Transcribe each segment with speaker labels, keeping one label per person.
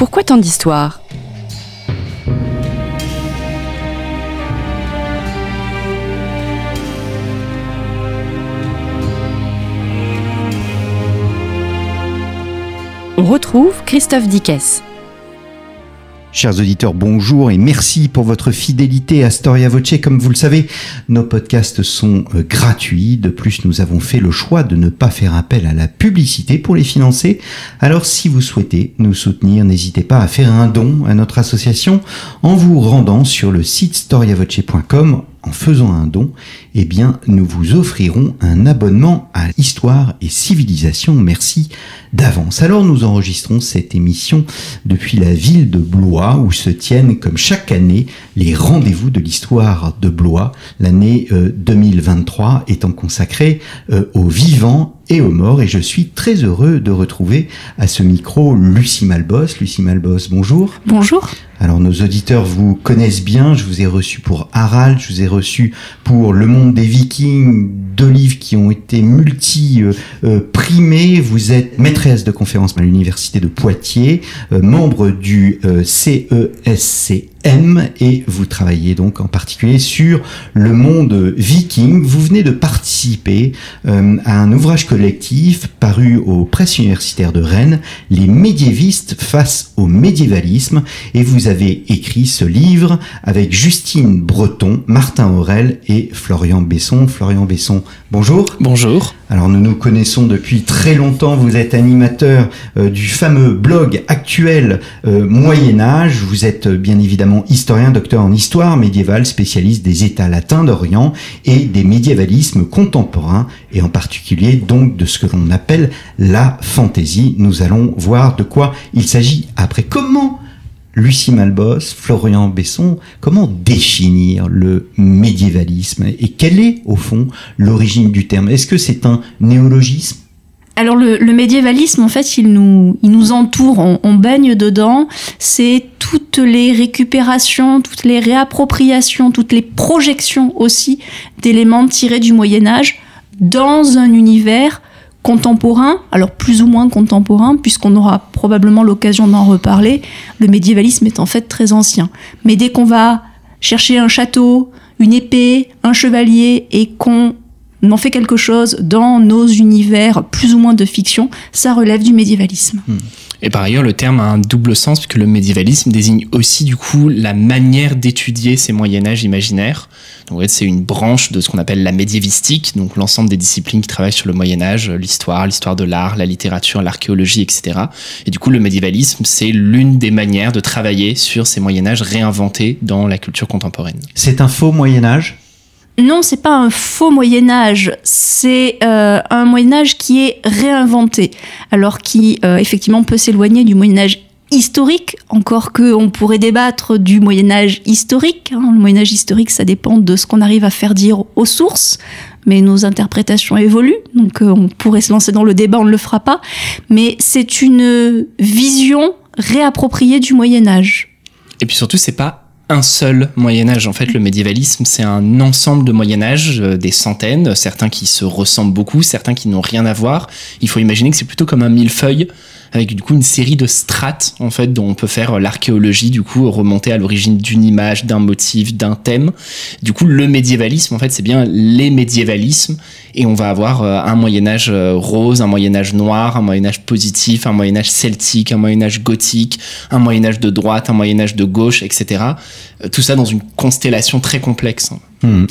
Speaker 1: Pourquoi tant d'histoires? On retrouve Christophe Dickès.
Speaker 2: Chers auditeurs, bonjour et merci pour votre fidélité à Storia Voce. Comme vous le savez, nos podcasts sont euh, gratuits. De plus, nous avons fait le choix de ne pas faire appel à la publicité pour les financer. Alors, si vous souhaitez nous soutenir, n'hésitez pas à faire un don à notre association en vous rendant sur le site storiavoce.com en faisant un don, eh bien, nous vous offrirons un abonnement à Histoire et Civilisation. Merci d'avance. Alors, nous enregistrons cette émission depuis la ville de Blois, où se tiennent, comme chaque année, les rendez-vous de l'histoire de Blois. L'année 2023 euh, étant consacrée euh, aux vivants et aux morts. Et je suis très heureux de retrouver à ce micro Lucie Malbos. Lucie Malbos, bonjour.
Speaker 1: Bonjour.
Speaker 2: Alors nos auditeurs vous connaissent bien, je vous ai reçu pour Harald, je vous ai reçu pour Le Monde des Vikings, deux livres qui ont été multi-primés. vous êtes maîtresse de conférence à l'université de Poitiers, euh, membre du CESC euh, M et vous travaillez donc en particulier sur le monde viking. Vous venez de participer euh, à un ouvrage collectif paru aux presses universitaires de Rennes, Les médiévistes face au médiévalisme et vous avez écrit ce livre avec Justine Breton, Martin Aurel et Florian Besson. Florian Besson, bonjour.
Speaker 3: Bonjour.
Speaker 2: Alors nous nous connaissons depuis très longtemps, vous êtes animateur euh, du fameux blog actuel euh, Moyen Âge, vous êtes bien évidemment historien, docteur en histoire médiévale, spécialiste des États latins d'Orient et des médiévalismes contemporains, et en particulier donc de ce que l'on appelle la fantaisie. Nous allons voir de quoi il s'agit après. Comment Lucie Malbos, Florian Besson, comment définir le médiévalisme et quelle est au fond l'origine du terme? Est-ce que c'est un néologisme?
Speaker 4: Alors le, médiévalisme, en fait, il nous, il nous entoure, on, baigne dedans. C'est toutes les récupérations, toutes les réappropriations, toutes les projections aussi d'éléments tirés du Moyen Âge dans un univers contemporain, alors plus ou moins contemporain, puisqu'on aura probablement l'occasion d'en reparler. Le médiévalisme est en fait très ancien. Mais dès qu'on va chercher un château, une épée, un chevalier, et qu'on on en fait quelque chose dans nos univers plus ou moins de fiction, ça relève du médiévalisme. Hmm.
Speaker 3: Et par ailleurs, le terme a un double sens puisque le médiévalisme désigne aussi du coup la manière d'étudier ces Moyen Âge imaginaires. Donc c'est une branche de ce qu'on appelle la médiévistique, donc l'ensemble des disciplines qui travaillent sur le Moyen Âge, l'histoire, l'histoire de l'art, la littérature, l'archéologie, etc. Et du coup, le médiévalisme, c'est l'une des manières de travailler sur ces Moyen Âge réinventés dans la culture contemporaine.
Speaker 2: C'est un faux Moyen Âge
Speaker 4: non, c'est pas un faux Moyen Âge, c'est euh, un Moyen Âge qui est réinventé, alors qui euh, effectivement peut s'éloigner du Moyen Âge historique, encore que on pourrait débattre du Moyen Âge historique. Hein. Le Moyen Âge historique, ça dépend de ce qu'on arrive à faire dire aux sources, mais nos interprétations évoluent, donc euh, on pourrait se lancer dans le débat, on ne le fera pas. Mais c'est une vision réappropriée du Moyen Âge.
Speaker 3: Et puis surtout, c'est pas un seul Moyen Âge. En fait, le médiévalisme, c'est un ensemble de Moyen Âge, euh, des centaines, certains qui se ressemblent beaucoup, certains qui n'ont rien à voir. Il faut imaginer que c'est plutôt comme un millefeuille avec du coup une série de strates en fait dont on peut faire l'archéologie du coup remonter à l'origine d'une image, d'un motif, d'un thème. Du coup, le médiévalisme en fait c'est bien les médiévalismes et on va avoir euh, un Moyen Âge euh, rose, un Moyen Âge noir, un Moyen Âge positif, un Moyen Âge celtique, un Moyen Âge gothique, un Moyen Âge de droite, un Moyen Âge de gauche, etc. Euh, tout ça dans une constellation très complexe.
Speaker 2: Hmm.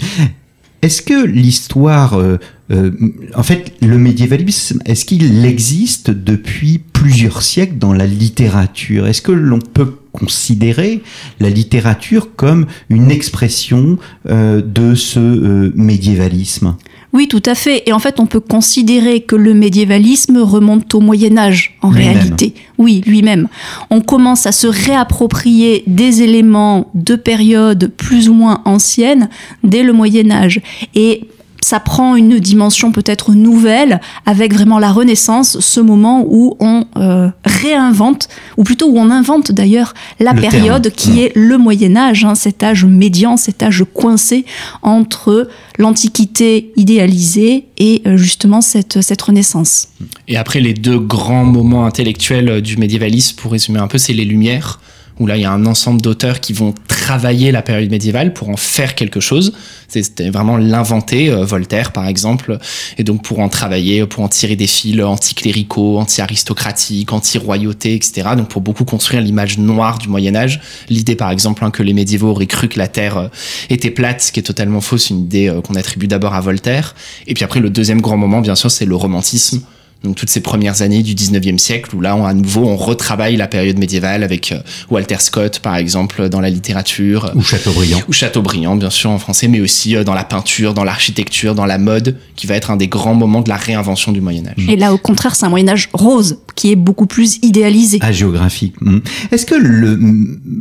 Speaker 2: Est-ce que l'histoire, euh, euh, en fait, le médiévalisme, est-ce qu'il existe depuis plusieurs siècles dans la littérature? Est-ce que l'on peut considérer la littérature comme une expression euh, de ce médiévalisme?
Speaker 4: Oui, tout à fait. Et en fait, on peut considérer que le médiévalisme remonte au Moyen Âge, en réalité. Oui, lui-même. On commence à se réapproprier des éléments de périodes plus ou moins anciennes dès le Moyen Âge. Et ça prend une dimension peut-être nouvelle avec vraiment la Renaissance, ce moment où on euh, réinvente, ou plutôt où on invente d'ailleurs la
Speaker 2: Le
Speaker 4: période
Speaker 2: terme.
Speaker 4: qui est le Moyen Âge, hein, cet âge médian, cet âge coincé entre l'Antiquité idéalisée et euh, justement cette, cette Renaissance.
Speaker 3: Et après, les deux grands moments intellectuels euh, du médiévalisme, pour résumer un peu, c'est les Lumières, où là, il y a un ensemble d'auteurs qui vont travailler la période médiévale pour en faire quelque chose. C'était vraiment l'inventer, euh, Voltaire par exemple, et donc pour en travailler, pour en tirer des fils anticléricaux, anti-aristocratiques, anti-royauté, etc. Donc pour beaucoup construire l'image noire du Moyen Âge. L'idée par exemple hein, que les médiévaux auraient cru que la Terre euh, était plate, ce qui est totalement fausse, une idée euh, qu'on attribue d'abord à Voltaire. Et puis après, le deuxième grand moment, bien sûr, c'est le romantisme. Donc toutes ces premières années du 19e siècle où là, on, à nouveau, on retravaille la période médiévale avec euh, Walter Scott, par exemple, dans la littérature.
Speaker 2: Ou Chateaubriand.
Speaker 3: Ou Chateaubriand, bien sûr, en français, mais aussi euh, dans la peinture, dans l'architecture, dans la mode, qui va être un des grands moments de la réinvention du Moyen Âge.
Speaker 4: Et là, au contraire, c'est un Moyen Âge rose qui est beaucoup plus idéalisé.
Speaker 2: Ah, géographique. Mm. Est-ce que le,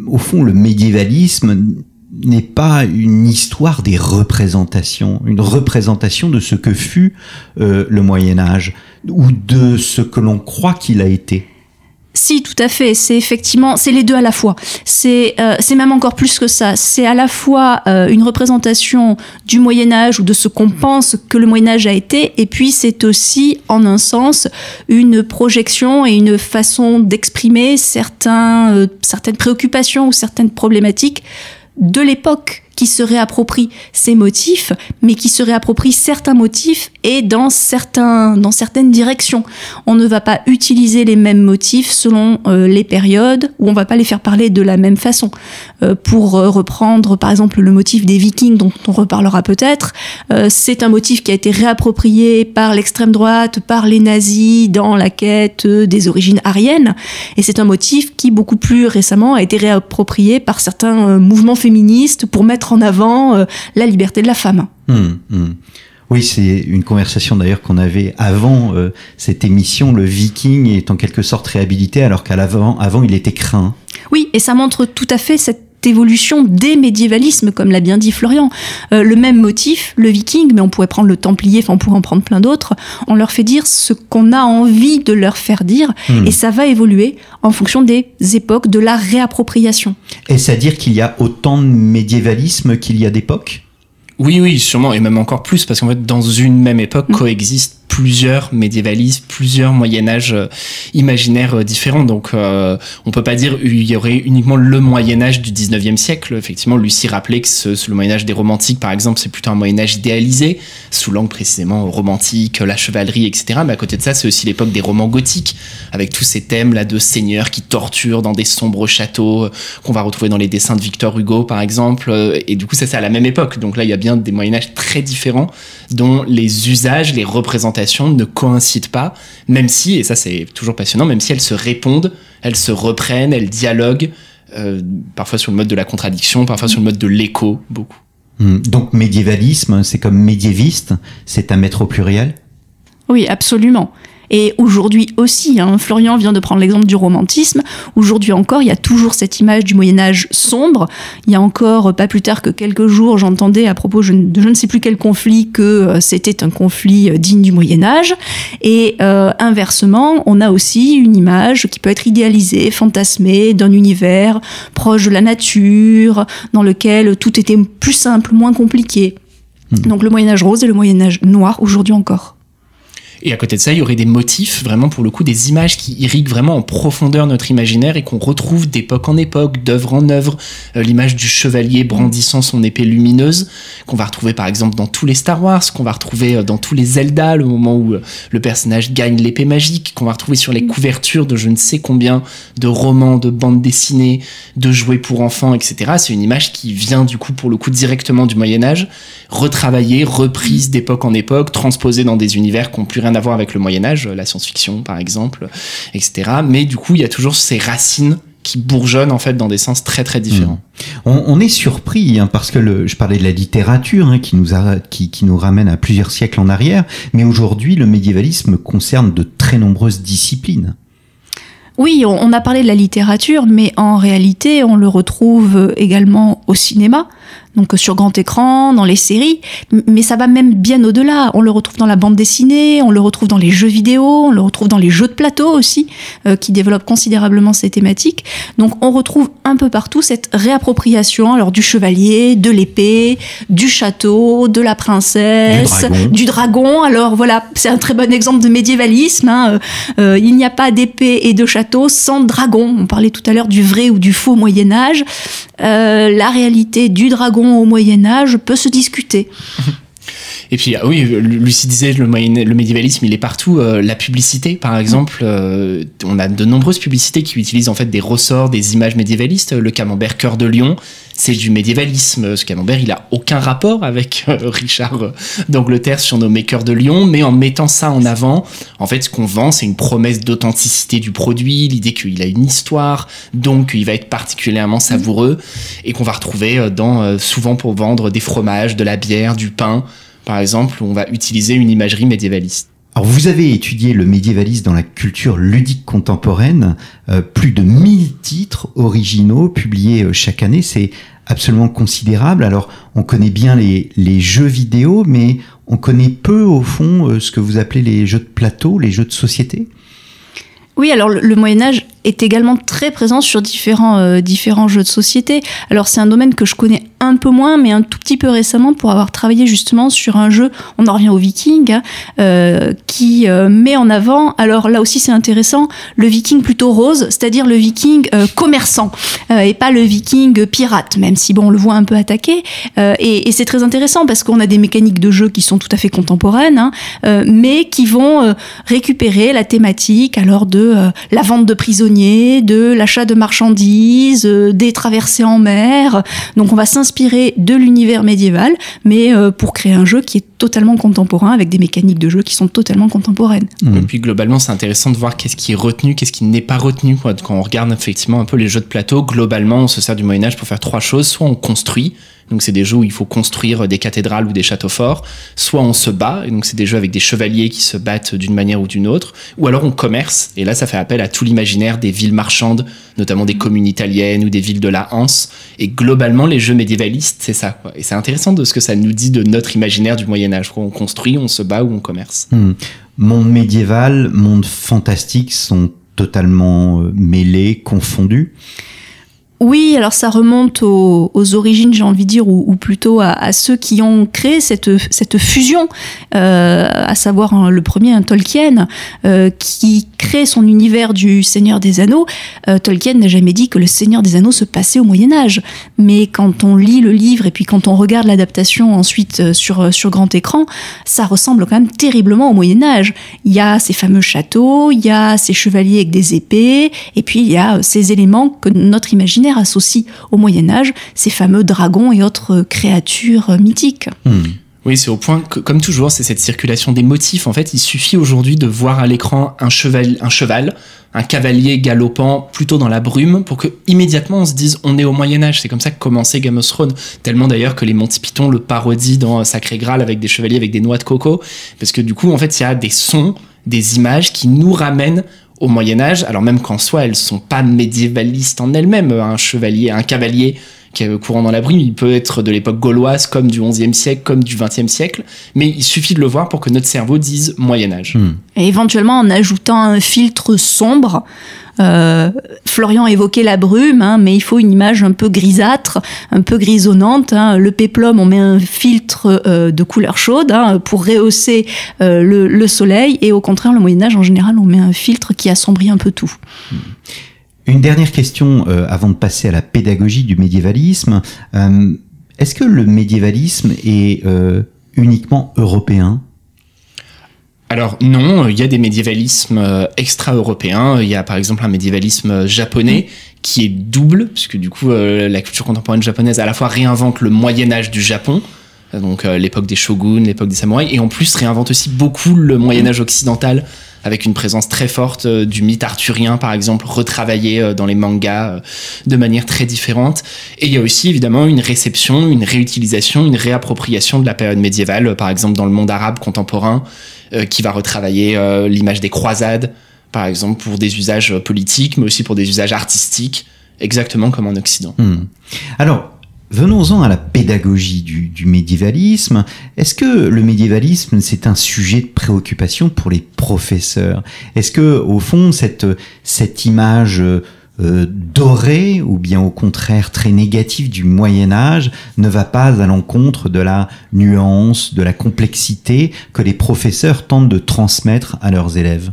Speaker 2: au fond, le médiévalisme n'est pas une histoire des représentations, une représentation de ce que fut euh, le Moyen Âge? Ou de ce que l'on croit qu'il a été
Speaker 4: Si, tout à fait. C'est effectivement, c'est les deux à la fois. C'est, euh, c'est même encore plus que ça. C'est à la fois euh, une représentation du Moyen Âge ou de ce qu'on pense que le Moyen Âge a été, et puis c'est aussi, en un sens, une projection et une façon d'exprimer certains, euh, certaines préoccupations ou certaines problématiques de l'époque qui se réapproprie ces motifs, mais qui se réapproprie certains motifs et dans, certains, dans certaines directions. On ne va pas utiliser les mêmes motifs selon euh, les périodes, ou on va pas les faire parler de la même façon. Euh, pour euh, reprendre par exemple le motif des vikings dont on reparlera peut-être, c'est un motif qui a été réapproprié par l'extrême droite, par les nazis dans la quête des origines ariennes, et c'est un motif qui beaucoup plus récemment a été réapproprié par certains mouvements féministes pour mettre en avant euh, la liberté de la femme.
Speaker 2: Hum, hum. Oui, c'est une conversation d'ailleurs qu'on avait avant euh, cette émission. Le Viking est en quelque sorte réhabilité alors qu'à l'avant, avant, il était craint.
Speaker 4: Oui, et ça montre tout à fait cette évolution des médiévalismes, comme l'a bien dit Florian. Euh, le même motif, le viking, mais on pourrait prendre le templier, enfin on pourrait en prendre plein d'autres, on leur fait dire ce qu'on a envie de leur faire dire,
Speaker 2: Hmm.
Speaker 4: et ça va évoluer en fonction des époques de la réappropriation.
Speaker 2: Est-ce à dire qu'il y a autant de médiévalisme qu'il y a d'époques?
Speaker 3: Oui, oui, sûrement, et même encore plus, parce qu'en fait, dans une même époque coexistent plusieurs médiévalismes, plusieurs Moyen-Âge euh, imaginaires euh, différents. Donc, euh, on peut pas dire il y aurait uniquement le Moyen-Âge du 19e siècle. Effectivement, Lucie rappelait que ce, le Moyen-Âge des romantiques, par exemple, c'est plutôt un Moyen-Âge idéalisé, sous l'angle précisément romantique, la chevalerie, etc. Mais à côté de ça, c'est aussi l'époque des romans gothiques, avec tous ces thèmes là de seigneurs qui torturent dans des sombres châteaux, qu'on va retrouver dans les dessins de Victor Hugo, par exemple. Et du coup, ça, c'est à la même époque. Donc là, il y a bien des Moyen-Âge très différents, dont les usages, les représentations ne coïncident pas, même si, et ça c'est toujours passionnant, même si elles se répondent, elles se reprennent, elles dialoguent, euh, parfois sur le mode de la contradiction, parfois sur le mode de l'écho, beaucoup.
Speaker 2: Hum. Donc médiévalisme, c'est comme médiéviste, c'est un maître au pluriel?
Speaker 4: Oui, absolument. Et aujourd'hui aussi, hein, Florian vient de prendre l'exemple du romantisme. Aujourd'hui encore, il y a toujours cette image du Moyen Âge sombre. Il y a encore, euh, pas plus tard que quelques jours, j'entendais à propos de je ne sais plus quel conflit que euh, c'était un conflit euh, digne du Moyen Âge. Et euh, inversement, on a aussi une image qui peut être idéalisée, fantasmée, d'un univers proche de la nature, dans lequel tout était plus simple, moins compliqué. Donc le Moyen Âge rose et le Moyen Âge noir aujourd'hui encore.
Speaker 3: Et à côté de ça, il y aurait des motifs, vraiment pour le coup, des images qui irriguent vraiment en profondeur notre imaginaire et qu'on retrouve d'époque en époque, d'œuvre en œuvre. Euh, L'image du chevalier brandissant son épée lumineuse, qu'on va retrouver par exemple dans tous les Star Wars, qu'on va retrouver euh, dans tous les Zelda, le moment où euh, le personnage gagne l'épée magique, qu'on va retrouver sur les couvertures de je ne sais combien de romans, de bandes dessinées, de jouets pour enfants, etc. C'est une image qui vient du coup pour le coup directement du Moyen Âge, retravaillée, reprise d'époque en époque, transposée dans des univers qui n'ont plus rien à voir avec le Moyen Âge, la science-fiction par exemple, etc. Mais du coup, il y a toujours ces racines qui bourgeonnent en fait dans des sens très très différents.
Speaker 2: On, on est surpris hein, parce que le, je parlais de la littérature hein, qui nous a, qui, qui nous ramène à plusieurs siècles en arrière, mais aujourd'hui le médiévalisme concerne de très nombreuses disciplines.
Speaker 4: Oui, on, on a parlé de la littérature, mais en réalité, on le retrouve également au cinéma. Donc sur grand écran, dans les séries, mais ça va même bien au-delà. On le retrouve dans la bande dessinée, on le retrouve dans les jeux vidéo, on le retrouve dans les jeux de plateau aussi, qui développent considérablement ces thématiques. Donc on retrouve un peu partout cette réappropriation alors du chevalier, de l'épée, du château, de la princesse, du dragon. Alors voilà, c'est un très bon exemple de médiévalisme. Hein. Euh, il n'y a pas d'épée et de château sans dragon. On parlait tout à l'heure du vrai ou du faux Moyen Âge. Euh, la réalité du dragon au Moyen Âge peut se discuter.
Speaker 3: Et puis, ah oui, Lucie disait, le, le médiévalisme, il est partout. Euh, la publicité, par exemple, euh, on a de nombreuses publicités qui utilisent en fait des ressorts, des images médiévalistes. Le camembert cœur de lion, c'est du médiévalisme. Ce camembert, il a aucun rapport avec euh, Richard d'Angleterre surnommé cœur de lion, mais en mettant ça en avant, en fait, ce qu'on vend, c'est une promesse d'authenticité du produit, l'idée qu'il a une histoire, donc qu'il va être particulièrement savoureux, et qu'on va retrouver dans, souvent pour vendre des fromages, de la bière, du pain par exemple, on va utiliser une imagerie médiévaliste.
Speaker 2: Alors vous avez étudié le médiévalisme dans la culture ludique contemporaine, euh, plus de 1000 titres originaux publiés euh, chaque année, c'est absolument considérable. Alors on connaît bien les, les, jeux vidéo, mais on connaît peu au fond euh, ce que vous appelez les jeux de plateau, les jeux de société?
Speaker 4: Oui, alors le, Moyen Âge est également très présent sur différents, différents jeux de société. Alors c'est un domaine que je connais un peu moins, mais un tout petit peu récemment pour avoir travaillé justement sur un jeu, on en revient au viking, hein, euh, qui euh, met en avant, alors là aussi c'est intéressant, le viking plutôt rose, c'est-à-dire le viking euh, commerçant, et pas le viking pirate, même si bon on le voit un peu attaqué. et, et c'est très intéressant parce qu'on a des mécaniques de jeu qui sont tout à fait contemporaines, hein, mais qui vont récupérer la thématique alors de la vente de prisonniers, de l'achat de marchandises, des traversées en mer. Donc on va s'inspirer de l'univers médiéval, mais euh, pour créer un jeu qui est totalement contemporain, avec des mécaniques de jeu qui sont totalement contemporaines.
Speaker 3: Mmh. Et puis globalement, c'est intéressant de voir qu'est-ce qui est retenu, qu'est-ce qui n'est pas retenu. Quand on regarde effectivement un peu les jeux de plateau, globalement, on se sert du Moyen Âge pour faire trois choses. Soit on construit, donc c'est des jeux où il faut construire des cathédrales ou des châteaux forts. Soit on se bat, et donc c'est des jeux avec des chevaliers qui se battent d'une manière ou d'une autre. Ou alors on commerce, et là ça fait appel à tout l'imaginaire des villes marchandes, notamment des communes italiennes ou des villes de la Hanse. Et globalement, les jeux médiévalistes, c'est ça. Et c'est intéressant de ce que ça nous dit de notre imaginaire du Moyen Âge. On construit, on se bat ou on commerce.
Speaker 2: Hmm. Monde médiéval, monde fantastique sont totalement euh, mêlés, confondus.
Speaker 4: Oui, alors ça remonte aux, origines, j'ai envie de dire, ou, plutôt à, ceux qui ont créé cette, fusion, euh, à savoir hein, le premier, un Tolkien, euh, qui crée son univers du Seigneur des Anneaux. Euh, Tolkien n'a jamais dit que le Seigneur des Anneaux se passait au Moyen Âge, mais quand on lit le livre et puis quand on regarde l'adaptation ensuite sur, sur grand écran, ça ressemble quand même terriblement au Moyen Âge. Il y a ces fameux châteaux, il y a ces chevaliers avec des épées, et puis il y a ces éléments que notre imaginaire associe au Moyen Âge ces fameux dragons et autres créatures mythiques.
Speaker 3: Hmm. Oui, c'est au point que, comme toujours, c'est cette circulation des motifs. En fait, il suffit aujourd'hui de voir à l'écran un cheval, un cheval, un cavalier galopant plutôt dans la brume pour que immédiatement on se dise on est au Moyen Âge. C'est comme ça que commençait Game of Thrones. Tellement d'ailleurs que les Monty Python le parodient dans Sacré Graal avec des chevaliers avec des noix de coco. Parce que du coup, en fait, il y a des sons, des images qui nous ramènent au Moyen Âge, alors même qu'en soi elles sont pas médiévalistes en elles-mêmes. Un chevalier, un cavalier qui est courant dans la brume, il peut être de l'époque gauloise comme du XIe siècle, comme du XXe siècle, mais il suffit de le voir pour que notre cerveau dise Moyen Âge. Hmm.
Speaker 4: Et éventuellement en ajoutant un filtre sombre, euh, Florian évoquait la brume, hein, mais il faut une image un peu grisâtre, un peu grisonnante. Hein. Le péplum, on met un filtre euh, de couleur chaude hein, pour rehausser euh, le, soleil, et au contraire, le Moyen Âge, en général, on met un filtre qui assombrit un peu tout.
Speaker 2: Hmm. Une dernière question avant de passer à la pédagogie du médiévalisme. Est-ce que le médiévalisme est uniquement européen?
Speaker 3: Alors non, il y a des médiévalismes euh, extra-européens. Il y a par exemple un médiévalisme japonais qui est double, puisque du coup euh, la culture contemporaine japonaise à la fois réinvente le Moyen Âge du Japon, donc euh, l'époque des shoguns, l'époque des samouraïs, et en plus réinvente aussi beaucoup le Moyen Âge occidental avec une présence très forte du mythe arthurien, par exemple, retravaillé dans les mangas de manière très différente. Et il y a aussi évidemment une réception, une réutilisation, une réappropriation de la période médiévale, par exemple dans le monde arabe contemporain, euh, qui va retravailler euh, l'image des croisades, par exemple, pour des usages politiques, mais aussi pour des usages artistiques, exactement comme en Occident.
Speaker 2: Hmm. Alors, Venons-en à la pédagogie du, médiévalisme. Est-ce que le médiévalisme, c'est un sujet de préoccupation pour les professeurs? Est-ce que, au fond, cette, cette image euh, dorée, ou bien au contraire très négative du Moyen Âge, ne va pas à l'encontre de la nuance, de la complexité que les professeurs tentent de transmettre à leurs élèves?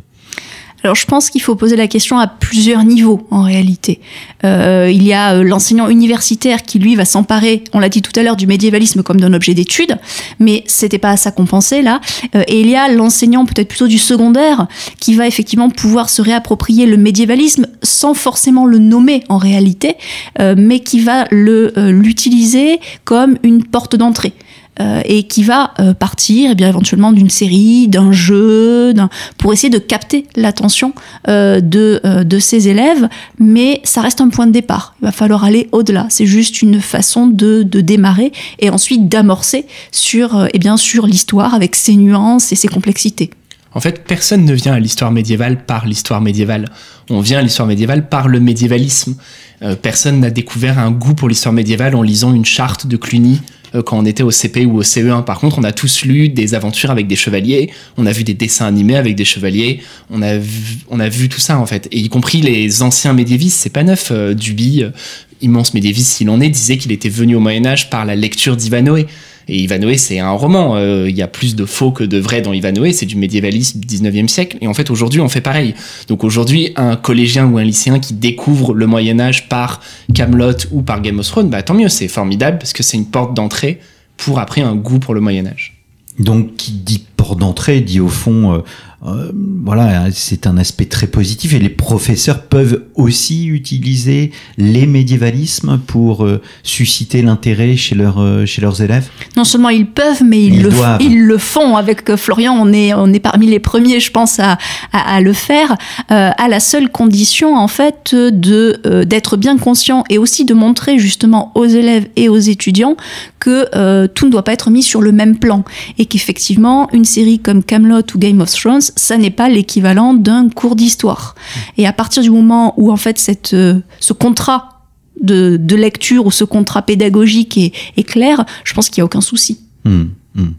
Speaker 4: Alors je pense qu'il faut poser la question à plusieurs niveaux en réalité. Euh, il y a euh, l'enseignant universitaire qui lui va s'emparer, on l'a dit tout à l'heure, du médiévalisme comme d'un objet d'étude, mais c'était pas à ça qu'on pensait là. Euh, et il y a l'enseignant peut-être plutôt du secondaire qui va effectivement pouvoir se réapproprier le médiévalisme sans forcément le nommer en réalité, mais qui va le l'utiliser comme une porte d'entrée. Euh, et qui va euh, partir eh bien éventuellement d'une série, d'un jeu, pour essayer de capter l'attention euh, de, de ses élèves, mais ça reste un point de départ. Il va falloir aller au-delà. C'est juste une façon de, de démarrer et ensuite d'amorcer sur, eh bien, sur l'histoire avec ses nuances et ses complexités.
Speaker 3: En fait, personne ne vient à l'histoire médiévale par l'histoire médiévale. On vient à l'histoire médiévale par le médiévalisme. personne n'a découvert un goût pour l'histoire médiévale en lisant une charte de Cluny quand on était au CP ou au CE1. Par contre, on a tous lu des aventures avec des chevaliers, on a vu des dessins animés avec des chevaliers, on a vu, on a vu tout ça en fait. Et y compris les anciens médiévistes, c'est pas neuf. Euh, Duby, euh, immense médiéviste s'il en est, disait qu'il était venu au Moyen Âge par la lecture d'Ivanoé. Et Ivanhoe, c'est un roman. Euh, il y a plus de faux que de vrai dans Ivanhoe. C'est du médiévalisme du 19e siècle. Et en fait, aujourd'hui, on fait pareil. Donc aujourd'hui, un collégien ou un lycéen qui découvre le Moyen-Âge par Camelot ou par Game of Thrones, bah, tant mieux, c'est formidable parce que c'est une porte d'entrée pour après un goût pour le Moyen-Âge.
Speaker 2: Donc, qui dit porte d'entrée dit au fond euh, euh, voilà, c'est un aspect très positif et les professeurs peuvent aussi utiliser les médiévalismes pour euh, susciter l'intérêt chez, leur, euh, chez leurs élèves?
Speaker 4: Non seulement ils peuvent, mais ils, le, ils le font. Avec Florian, on est, on est parmi les premiers, je pense, à, à, le faire, à la seule condition, en fait, de d'être bien conscient et aussi de montrer justement aux élèves et aux étudiants que tout ne doit pas être mis sur le même plan et qu'effectivement, une série comme Camelot ou Game of Thrones ça n'est pas l'équivalent d'un cours d'histoire. Et à partir du moment où en fait cette, euh, ce contrat de, lecture ou ce contrat pédagogique est, clair, je pense qu'il n'y a aucun souci.
Speaker 2: Hmm, hmm.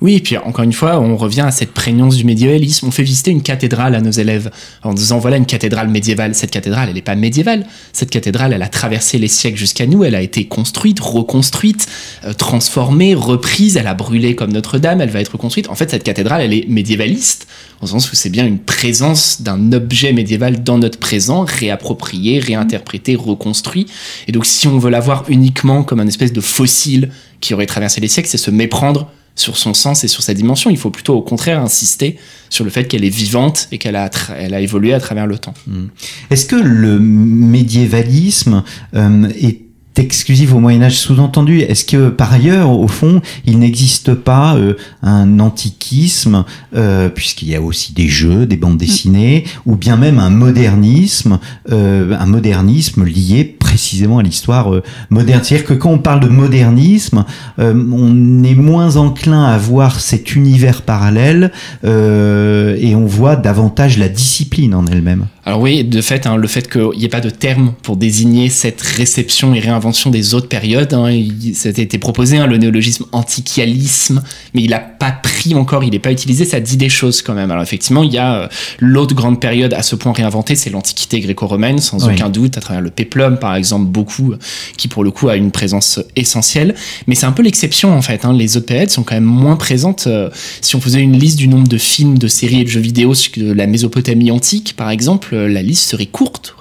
Speaker 3: Oui, et puis encore une fois, on revient à cette prégnance du médiévalisme. On fait visiter une cathédrale à nos élèves en disant voilà une cathédrale médiévale. Cette cathédrale, elle n'est pas médiévale. Cette cathédrale, elle a traversé les siècles jusqu'à nous. Elle a été construite, reconstruite, euh, transformée, reprise. Elle a brûlé comme Notre-Dame. Elle va être reconstruite. En fait, cette cathédrale, elle est médiévaliste au sens où c'est bien une présence d'un objet médiéval dans notre présent, réapproprié, réinterprété, reconstruit. Et donc, si on veut la voir uniquement comme un espèce de fossile qui aurait traversé les siècles, c'est se méprendre sur son sens et sur sa dimension. Il faut plutôt au contraire insister sur le fait qu'elle est vivante et qu'elle a, elle a évolué à travers le temps.
Speaker 2: Hmm. Est-ce que le médiévalisme euh, est exclusif au Moyen Âge sous-entendu. Est-ce que par ailleurs, au fond, il n'existe pas euh, un antiquisme, euh, puisqu'il y a aussi des jeux, des bandes dessinées, ou bien même un modernisme, euh, un modernisme lié précisément à l'histoire moderne? C'est-à-dire que quand on parle de modernisme, on est moins enclin à voir cet univers parallèle et on voit davantage la discipline en elle-même.
Speaker 3: Alors oui, de fait, hein, le fait qu'il n'y ait pas de terme pour désigner cette réception et réinvention des autres périodes, hein, ça a été proposé, hein, le néologisme antiquialisme, mais il n'a pas pris encore, il n'est pas utilisé, ça dit des choses quand même. Alors effectivement, il y a euh, l'autre grande période à ce point réinventée, c'est l'Antiquité gréco-romaine, sans aucun doute, à travers le péplum par exemple, beaucoup, qui pour le coup a une présence essentielle, mais c'est un peu l'exception en fait. Hein. Les autres périodes sont quand même moins présentes. Euh, si on faisait une liste du nombre de films, de séries et de jeux vidéo sur la Mésopotamie antique, par exemple, la liste serait courte.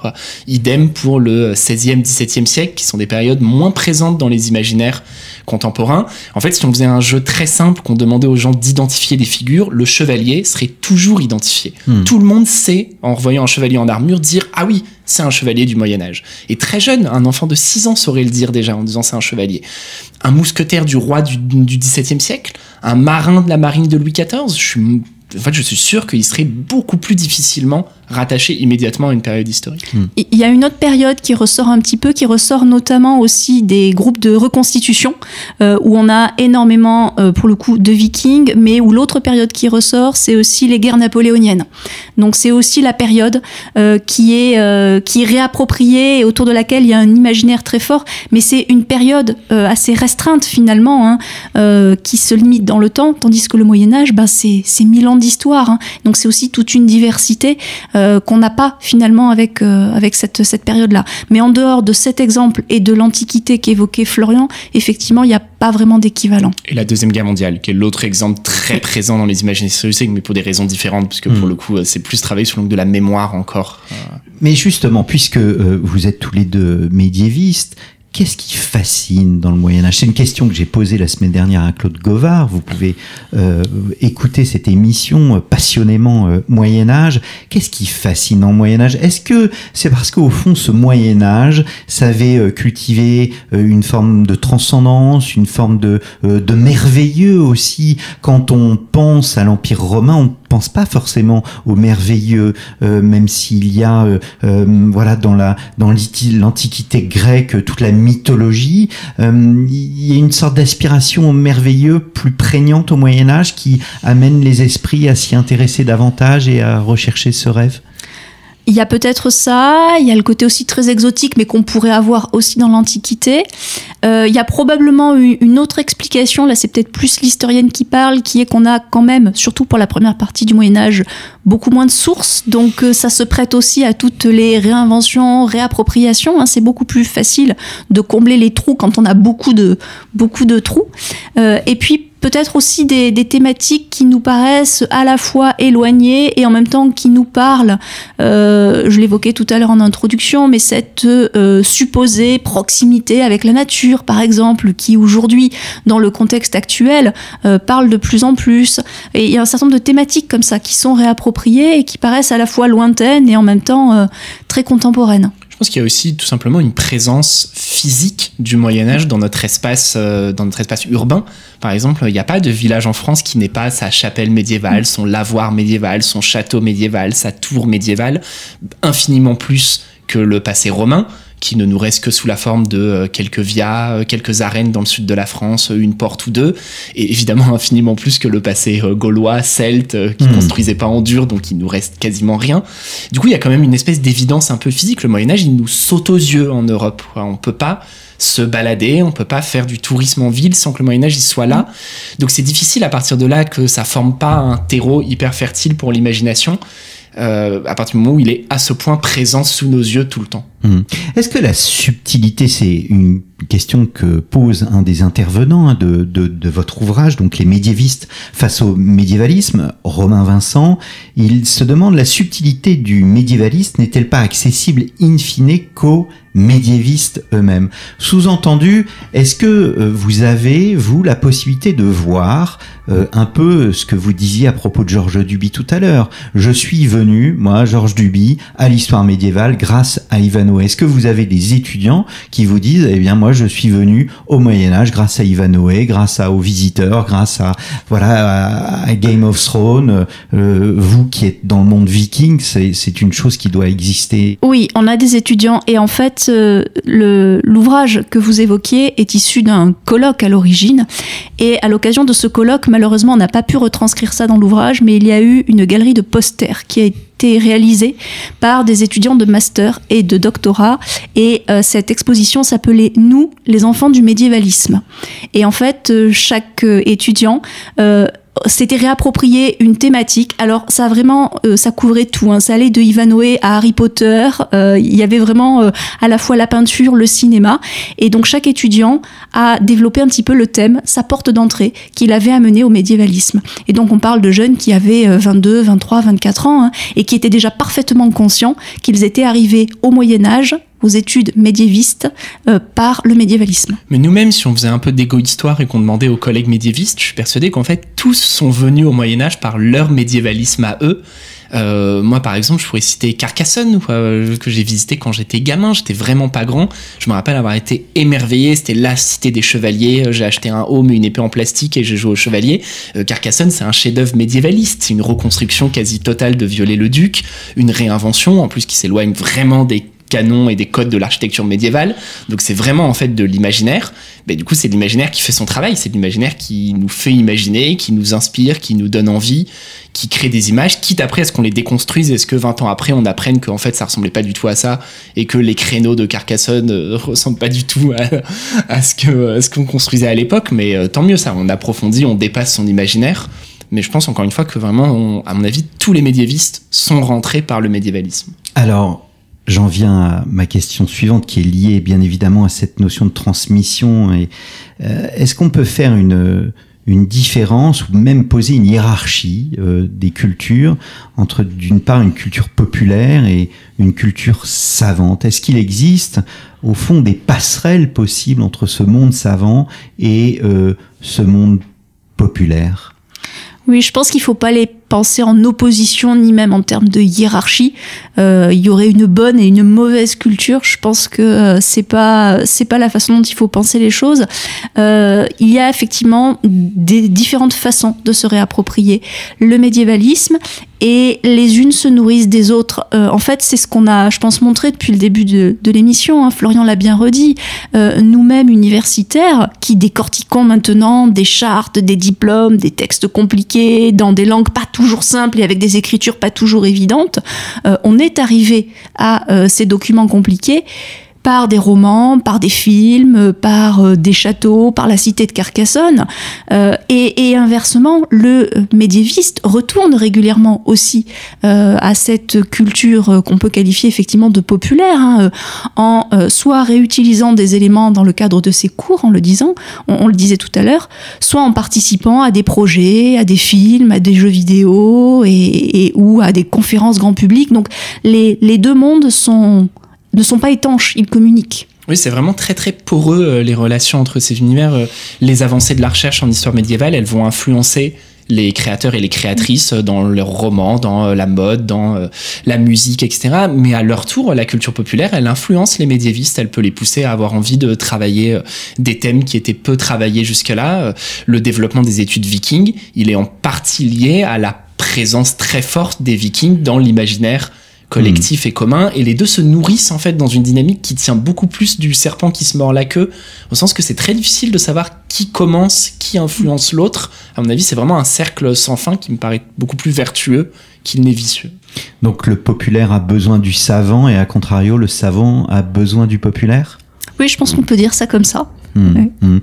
Speaker 3: Idem pour le 16e, 17e siècle, qui sont des périodes moins présentes dans les imaginaires contemporains. En fait, si on faisait un jeu très simple, qu'on demandait aux gens d'identifier des figures, le chevalier serait toujours identifié. Hmm. Tout le monde sait, en revoyant un chevalier en armure, dire Ah oui, c'est un chevalier du Moyen Âge. Et très jeune, un enfant de 6 ans saurait le dire déjà en disant c'est un chevalier. Un mousquetaire du roi du, du XVIIe siècle, un marin de la marine de Louis XIV, je suis en fait, je suis sûr qu'il serait beaucoup plus difficilement rattaché immédiatement à une période historique.
Speaker 4: Il y a une autre période qui ressort un petit peu, qui ressort notamment aussi des groupes de reconstitution, euh, où on a énormément, euh, pour le coup, de vikings, mais où l'autre période qui ressort, c'est aussi les guerres napoléoniennes. Donc c'est aussi la période euh, qui, est, euh, qui est réappropriée et autour de laquelle il y a un imaginaire très fort, mais c'est une période euh, assez restreinte finalement, hein, euh, qui se limite dans le temps, tandis que le Moyen Âge, bah, c'est c'est mille ans d'histoire. hein. Donc c'est aussi toute une diversité euh, qu'on n'a pas finalement avec, euh, avec cette, cette période-là. Mais en dehors de cet exemple et de l'Antiquité qu'évoquait Florian, effectivement, il n'y a pas vraiment d'équivalent.
Speaker 3: Et la Deuxième Guerre mondiale, qui est l'autre exemple très présent dans les imaginaires historiques, mais pour des raisons différentes, puisque pour
Speaker 2: Mm.
Speaker 3: le coup, euh, c'est plus travaillé l'angle de la mémoire encore. Euh,
Speaker 2: Mais justement, puisque euh, vous êtes tous les deux médiévistes, qu'est-ce qui fascine dans le Moyen Âge? C'est une question que j'ai posée la semaine dernière à Claude Govard. Vous pouvez euh, écouter cette émission euh, passionnément euh, Moyen Âge. Qu'est-ce qui fascine le Moyen Âge? Est-ce que c'est parce qu'au fond, ce Moyen Âge savait euh, cultiver une forme de transcendance, une forme de, de merveilleux aussi? Quand on pense à l'Empire romain, pense pas forcément au merveilleux, euh, même s'il y a, euh, euh, voilà, dans la dans l'Antiquité grecque, toute la mythologie, euh, il y a une sorte d'aspiration au merveilleux plus prégnante au Moyen Âge qui amène les esprits à s'y intéresser davantage et à rechercher ce rêve.
Speaker 4: Il y a peut-être ça, il y a le côté aussi très exotique, mais qu'on pourrait avoir aussi dans l'Antiquité. Euh, il y a probablement une autre explication, là c'est peut-être plus l'historienne qui parle, qui est qu'on a quand même, surtout pour la première partie du Moyen Âge, beaucoup moins de sources, donc euh, ça se prête aussi à toutes les réinventions, réappropriations. hein. c'est beaucoup plus facile de combler les trous quand on a beaucoup de, beaucoup de trous. Euh, et puis peut-être aussi des, des thématiques qui nous paraissent à la fois éloignées et en même temps qui nous parlent. Euh, je l'évoquais tout à l'heure en introduction, mais cette euh, supposée proximité avec la nature, par exemple, qui aujourd'hui, dans le contexte actuel, euh, parle de plus en plus. Et il y a un certain nombre de thématiques comme ça qui sont réappropriées et qui paraissent à la fois lointaines et en même temps euh, très contemporaines.
Speaker 3: Pense qu'il y a aussi tout simplement une présence physique du Moyen Âge dans notre espace, euh, dans notre espace urbain. Par exemple, il n'y a pas de village en France qui n'ait pas sa chapelle médiévale, son lavoir médiéval, son château médiéval, sa tour médiévale, infiniment plus que le passé romain qui ne nous reste que sous la forme de euh, quelques vias, euh, quelques arènes dans le sud de la France, euh, une porte ou deux, et évidemment infiniment plus que le passé gaulois, celte, qui
Speaker 2: Mhm.
Speaker 3: construisait pas en dur, donc il nous reste quasiment rien. Du coup, il y a quand même une espèce d'évidence un peu physique. Le Moyen Âge, il nous saute aux yeux en Europe. On peut pas se balader, on peut pas faire du tourisme en ville sans que le Moyen Âge y soit là. Donc c'est difficile à partir de là que ça forme pas un terreau hyper fertile pour l'imagination. euh, à partir du moment où il est à ce point présent sous nos yeux tout le temps.
Speaker 2: Hmm. Est-ce que la subtilité, c'est une question que pose un des intervenants hein, de, votre ouvrage, donc les médiévistes face au médiévalisme, Romain Vincent, il se demande la subtilité du médiévalisme n'est-elle pas accessible in fine qu'aux médiévistes eux-mêmes? Sous-entendu, est-ce que euh, vous avez, vous, la possibilité de voir euh, un peu ce que vous disiez à propos de Georges Duby tout à l'heure? Je suis venu, moi, Georges Duby, à l'histoire médiévale grâce à Est-ce que vous avez des étudiants qui vous disent, eh bien, moi, je suis venu au Moyen Âge grâce à Ivanhoe, grâce à, aux visiteurs, grâce à, voilà, à, Game of Thrones. Euh, vous qui êtes dans le monde viking, c'est une chose qui doit exister.
Speaker 4: Oui, on a des étudiants et en fait, euh, l'ouvrage que vous évoquiez est issu d'un colloque à l'origine. Et à l'occasion de ce colloque, malheureusement, on n'a pas pu retranscrire ça dans l'ouvrage, mais il y a eu une galerie de posters qui a été réalisée par des étudiants de master et de doctorat. Et euh, cette exposition s'appelait Nous, les enfants du médiévalisme. Et en fait, euh, chaque euh, étudiant s'était réapproprié une thématique. Alors ça vraiment, euh, ça couvrait tout. Hein. Ça allait de Ivanhoe à Harry Potter. Euh, il y avait vraiment euh, à la fois la peinture, le cinéma. Et donc chaque étudiant a développé un petit peu le thème, sa porte d'entrée, qu'il avait amené au médiévalisme. Et donc on parle de jeunes qui avaient euh, 22, 23, 24 ans hein, et qui étaient déjà parfaitement conscients qu'ils étaient arrivés au Moyen Âge aux études médiévistes euh, par le médiévalisme.
Speaker 3: Mais nous-mêmes, si on faisait un peu d'égo-histoire et qu'on demandait aux collègues médiévistes, je suis persuadé qu'en fait, tous sont venus au Moyen-Âge par leur médiévalisme à eux. Euh, moi, par exemple, je pourrais citer Carcassonne, euh, que j'ai visité quand j'étais gamin. J'étais vraiment pas grand. Je me rappelle avoir été émerveillé. C'était la cité des chevaliers. J'ai acheté un home et une épée en plastique et j'ai joué au chevalier. Carcassonne, c'est un chef-d'œuvre médiévaliste. C'est une reconstruction quasi totale de Viollet-le-Duc, une réinvention en plus qui s'éloigne vraiment des canons et des codes de l'architecture médiévale. Donc c'est vraiment en fait de l'imaginaire. Mais du coup, c'est l'imaginaire qui fait son travail. C'est l'imaginaire qui nous fait imaginer, qui nous inspire, qui nous donne envie, qui crée des images, quitte après à ce qu'on les déconstruise. Est-ce que 20 ans après, on apprenne qu'en fait, ça ressemblait pas du tout à ça et que les créneaux de Carcassonne euh, ressemblent pas du tout à, ce que ce qu'on construisait à l'époque? Mais euh, tant mieux ça. On approfondit, on dépasse son imaginaire. Mais je pense encore une fois que vraiment, à mon avis, tous les médiévistes sont rentrés par le médiévalisme.
Speaker 2: Alors, J'en viens à ma question suivante qui est liée bien évidemment à cette notion de transmission. Euh, est-ce qu'on peut faire une une différence ou même poser une hiérarchie euh, des cultures entre d'une part une culture populaire et une culture savante? Est-ce qu'il existe au fond des passerelles possibles entre ce monde savant et euh, ce monde populaire?
Speaker 4: Oui, je pense qu'il faut pas les penser en opposition ni même en termes de hiérarchie. Euh, il y aurait une bonne et une mauvaise culture. Je pense que euh, c'est pas c'est pas la façon dont il faut penser les choses. Euh, il y a effectivement des différentes façons de se réapproprier le médiévalisme et les unes se nourrissent des autres. Euh, en fait, c'est ce qu'on a, je pense, montré depuis le début de, l'émission. Hein. Florian l'a bien redit. Nous-mêmes, universitaires, qui décortiquons maintenant des chartes, des diplômes, des textes compliqués, dans des langues pas toujours simples et avec des écritures pas toujours évidentes, euh, on est arrivé à euh, ces documents compliqués par des romans, par des films, par euh, des châteaux, par la cité de Carcassonne. Euh, et, et, inversement, le médiéviste retourne régulièrement aussi euh, à cette culture qu'on peut qualifier effectivement de populaire, hein, en soit réutilisant des éléments dans le cadre de ses cours, en le disant, on, on le disait tout à l'heure, soit en participant à des projets, à des films, à des jeux vidéo et, et ou à des conférences grand public. Donc les, les deux mondes sont ne sont pas étanches, ils communiquent.
Speaker 3: Oui, c'est vraiment très très poreux euh, les relations entre ces univers. Euh, les avancées de la recherche en histoire médiévale, elles vont influencer les créateurs et les créatrices dans leurs romans, dans euh, la mode, dans la musique, etc. Mais à leur tour, la culture populaire, elle influence les médiévistes, elle peut les pousser à avoir envie de travailler des thèmes qui étaient peu travaillés jusque-là. Le développement des études vikings, il est en partie lié à la présence très forte des vikings dans l'imaginaire collectif et commun, et les deux se nourrissent en fait dans une dynamique qui tient beaucoup plus du serpent qui se mord la queue, au sens que c'est très difficile de savoir qui commence, qui influence l'autre. À mon avis, c'est vraiment un cercle sans fin qui me paraît beaucoup plus vertueux qu'il n'est vicieux.
Speaker 2: Donc le populaire a besoin du savant, et à contrario, le savant a besoin du populaire?
Speaker 4: Oui, je pense qu'on peut dire ça comme ça.
Speaker 2: Mmh, mmh.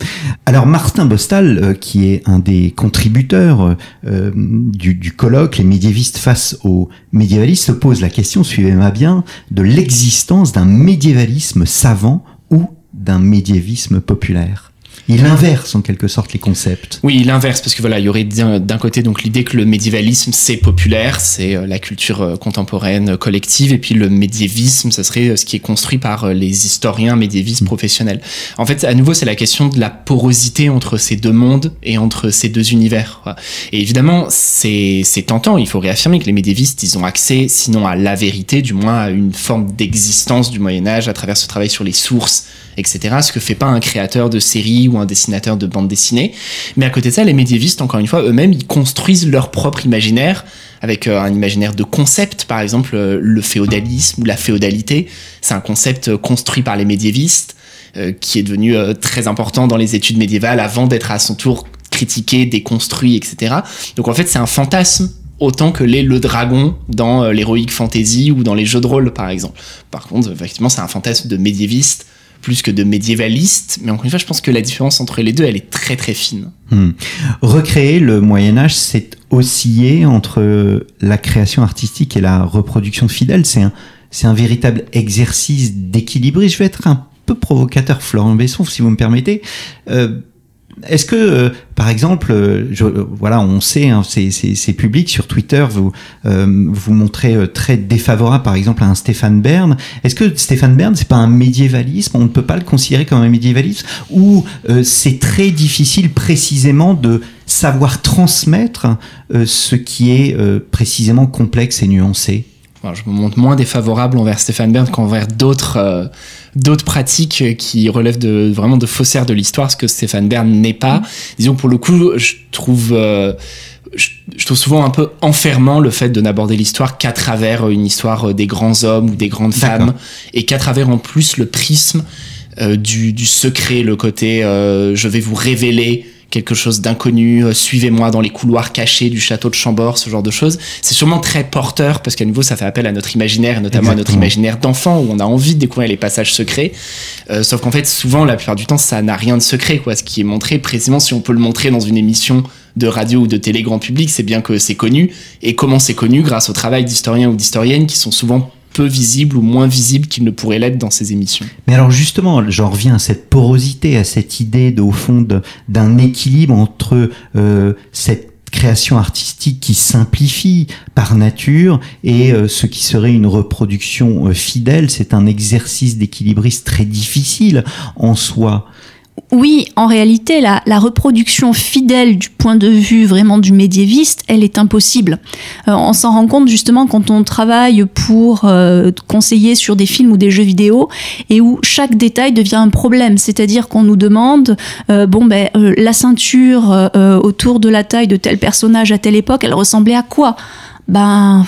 Speaker 2: Alors Martin Bostal, euh, qui est un des contributeurs euh, du, du, colloque Les médiévistes face aux médiévalistes, pose la question, suivez-moi bien, de l'existence d'un médiévalisme savant ou d'un médiévisme populaire. Il inverse en quelque sorte les concepts.
Speaker 3: Oui, il inverse parce que voilà, il y aurait d'un côté donc l'idée que le médiévalisme c'est populaire, c'est euh, la culture euh, contemporaine collective, et puis le médiévisme, ça serait euh, ce qui est construit par les historiens médiévistes mmh. professionnels. En fait, à nouveau, c'est la question de la porosité entre ces deux mondes et entre ces deux univers. Et évidemment, c'est tentant. Il faut réaffirmer que les médiévistes, ils ont accès, sinon à la vérité, du moins à une forme d'existence du Moyen Âge à travers ce travail sur les sources etc. Ce que fait pas un créateur de série ou un dessinateur de bande dessinée. Mais à côté de ça, les médiévistes, encore une fois, eux-mêmes, ils construisent leur propre imaginaire avec euh, un imaginaire de concept, par exemple euh, le féodalisme ou la féodalité. C'est un concept euh, construit par les médiévistes qui est devenu très important dans les études médiévales avant d'être à son tour critiqué, déconstruit, etc. Donc en fait, c'est un fantasme autant que l'est le dragon dans l'héroïque fantasy ou dans les jeux de rôle, par exemple. Par contre, effectivement, c'est un fantasme de médiéviste plus que de médiévaliste. Mais encore une fois, je pense que la différence entre les deux, elle est très très fine.
Speaker 2: Hmm. Recréer le Moyen Âge, c'est osciller entre la création artistique et la reproduction fidèle. C'est un, c'est un véritable exercice d'équilibre. Je vais être un peu provocateur, Florent Besson, si vous me permettez. Euh, est-ce que, euh, par exemple, euh, euh, voilà, on sait, hein, c'est, public sur Twitter, vous euh, vous montrez très défavorable, par exemple, à un Stéphane Bern. Est-ce que Stéphane Bern, c'est pas un médiévalisme? On ne peut pas le considérer comme un médiévalisme? Ou c'est très difficile précisément de savoir transmettre ce qui est précisément complexe et nuancé?
Speaker 3: Je me montre moins défavorable envers Stéphane Bern qu'envers d'autres euh, d'autres pratiques qui relèvent de vraiment de faussaires de l'histoire, ce que Stéphane Bern n'est pas. Disons que pour le coup, je trouve euh, je, je trouve souvent un peu enfermant le fait de n'aborder l'histoire qu'à travers une histoire des grands hommes ou des grandes femmes et qu'à travers en plus le prisme euh, du, du secret, le côté euh, je vais vous révéler quelque chose d'inconnu, euh, suivez-moi dans les couloirs cachés du château de Chambord, ce genre de choses. C'est sûrement très porteur parce qu'à nouveau ça fait appel à notre imaginaire et notamment à notre imaginaire d'enfant où on a envie de découvrir les passages secrets. Euh, sauf qu'en fait souvent la plupart du temps ça n'a rien de secret quoi. Ce qui est montré précisément si on peut le montrer dans une émission de radio ou de télé grand public, c'est bien que c'est connu. Et comment c'est connu? Grâce au travail d'historiens ou d'historiennes qui sont souvent peu visibles ou moins visibles qu'ils ne pourraient l'être dans ces émissions.
Speaker 2: Mais alors justement, j'en reviens à cette porosité, à cette idée de, au fond d'un équilibre entre euh, cette création artistique qui simplifie par nature et euh, ce qui serait une reproduction euh, fidèle. C'est un exercice d'équilibriste très difficile en soi.
Speaker 4: Oui, en réalité, la, reproduction fidèle du point de vue vraiment du médiéviste, elle est impossible. Euh, on s'en rend compte justement quand on travaille pour euh, conseiller sur des films ou des jeux vidéo et où chaque détail devient un problème. C'est-à-dire qu'on nous demande, euh, bon ben, euh, la ceinture autour de la taille de tel personnage à telle époque, elle ressemblait à quoi? Ben,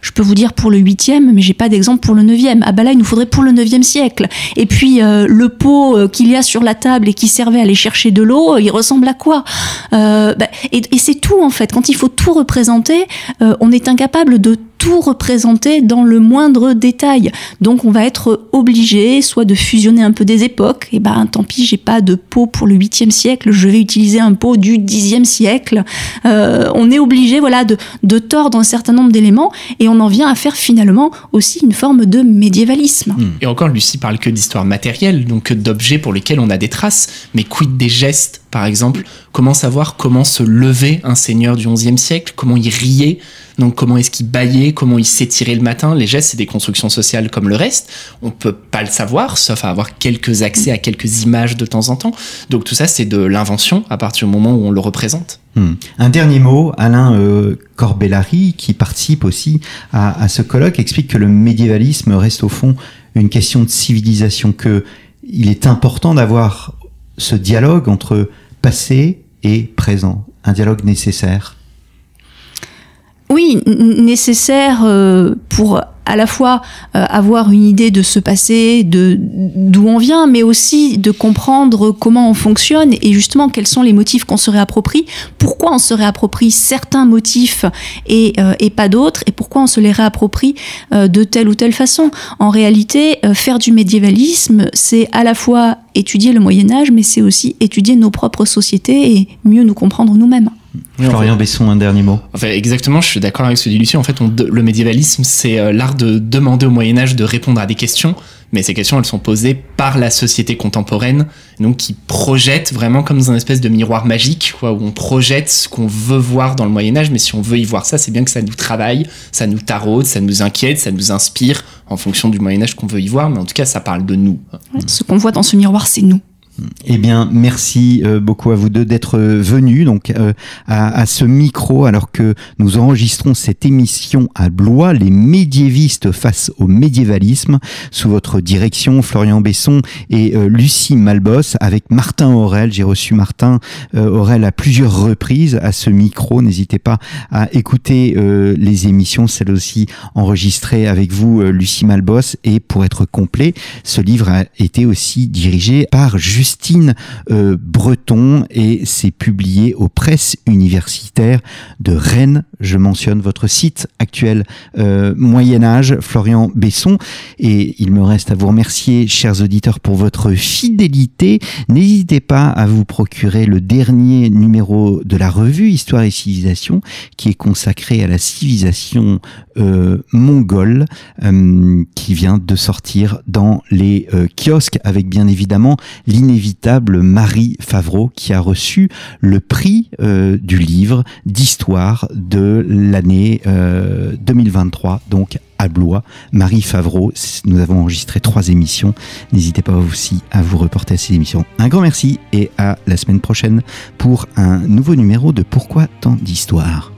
Speaker 4: je peux vous dire pour le huitième, mais j'ai pas d'exemple pour le neuvième. Ah bah là, il nous faudrait pour le neuvième siècle. Et puis euh, le pot euh, qu'il y a sur la table et qui servait à aller chercher de l'eau, euh, il ressemble à quoi? Euh, Et, et c'est tout en fait. Quand il faut tout représenter, euh, on est incapable de tout représenter dans le moindre détail. Donc on va être obligé soit de fusionner un peu des époques. Et ben tant pis, j'ai pas de pot pour le huitième siècle, je vais utiliser un pot du dixième siècle. Euh, on est obligé voilà de, de tordre un certain nombre d'éléments et on en vient à faire finalement aussi une forme de médiévalisme.
Speaker 3: Et encore, Lucie parle que d'histoire matérielle, donc que d'objets pour lesquels on a des traces. Mais quid des gestes, par exemple? Comment savoir comment se levait un seigneur du XIe siècle? Comment il riait? Donc comment est-ce qu'il baillait Comment il s'étirait le matin Les gestes, c'est des constructions sociales comme le reste. On peut pas le savoir, sauf à avoir quelques accès à quelques images de temps en temps. Donc tout ça, c'est de l'invention à partir du moment où on le représente.
Speaker 2: Hmm. Un dernier mot, Alain euh, Corbellari, qui participe aussi à, à ce colloque, explique que le médiévalisme reste au fond une question de civilisation, que il est important d'avoir ce dialogue entre passé et présent, un dialogue nécessaire.
Speaker 4: Oui, nécessaire euh, pour à la fois euh, avoir une idée de ce passé, de d'où on vient, mais aussi de comprendre comment on fonctionne et justement quels sont les motifs qu'on se réapproprie, pourquoi on se réapproprie certains motifs et, euh, et pas d'autres, et pourquoi on se les réapproprie de telle ou telle façon. En réalité, faire du médiévalisme, c'est à la fois étudier le Moyen Âge, mais c'est aussi étudier nos propres sociétés et mieux nous comprendre nous-mêmes.
Speaker 2: Florian Besson, un dernier mot.
Speaker 3: Enfin, exactement, je suis d'accord avec ce que dit Lucie. En fait, on- le médiévalisme, c'est euh, l'art de demander au Moyen Âge de répondre à des questions, mais ces questions, elles sont posées par la société contemporaine, donc qui projette vraiment comme dans un espèce de miroir magique, quoi, où on projette ce qu'on veut voir dans le Moyen Âge, mais si on veut y voir ça, c'est bien que ça nous travaille, ça nous taraude, ça nous inquiète, ça nous inspire en fonction du Moyen Âge qu'on veut y voir, mais en tout cas, ça parle de nous.
Speaker 4: Ce qu'on voit dans ce miroir, c'est nous.
Speaker 2: Eh bien, merci euh, beaucoup à vous deux d'être euh, venus donc euh, à, ce micro alors que nous enregistrons cette émission à Blois, les médiévistes face au médiévalisme, sous votre direction, Florian Besson et Lucie Malbos, avec Martin Aurel. J'ai reçu Martin euh, Aurel à plusieurs reprises à ce micro. N'hésitez pas à écouter les émissions, celles aussi enregistrées avec vous, Lucie Malbos. Et pour être complet, ce livre a été aussi dirigé par Justine euh, Breton et c'est publié aux presses universitaires de Rennes. Je mentionne votre site actuel euh, Moyen Âge, Florian Besson. Et il me reste à vous remercier, chers auditeurs, pour votre fidélité. N'hésitez pas à vous procurer le dernier numéro de la revue Histoire et Civilisation, qui est consacré à la civilisation euh, mongole, qui vient de sortir dans les kiosques, avec bien évidemment l'inédit Marie Favreau qui a reçu le prix euh, du livre d'histoire de l'année 2023, donc à Blois. Marie Favreau, nous avons enregistré trois émissions. N'hésitez pas aussi à vous reporter à ces émissions. Un grand merci et à la semaine prochaine pour un nouveau numéro de Pourquoi tant d'histoires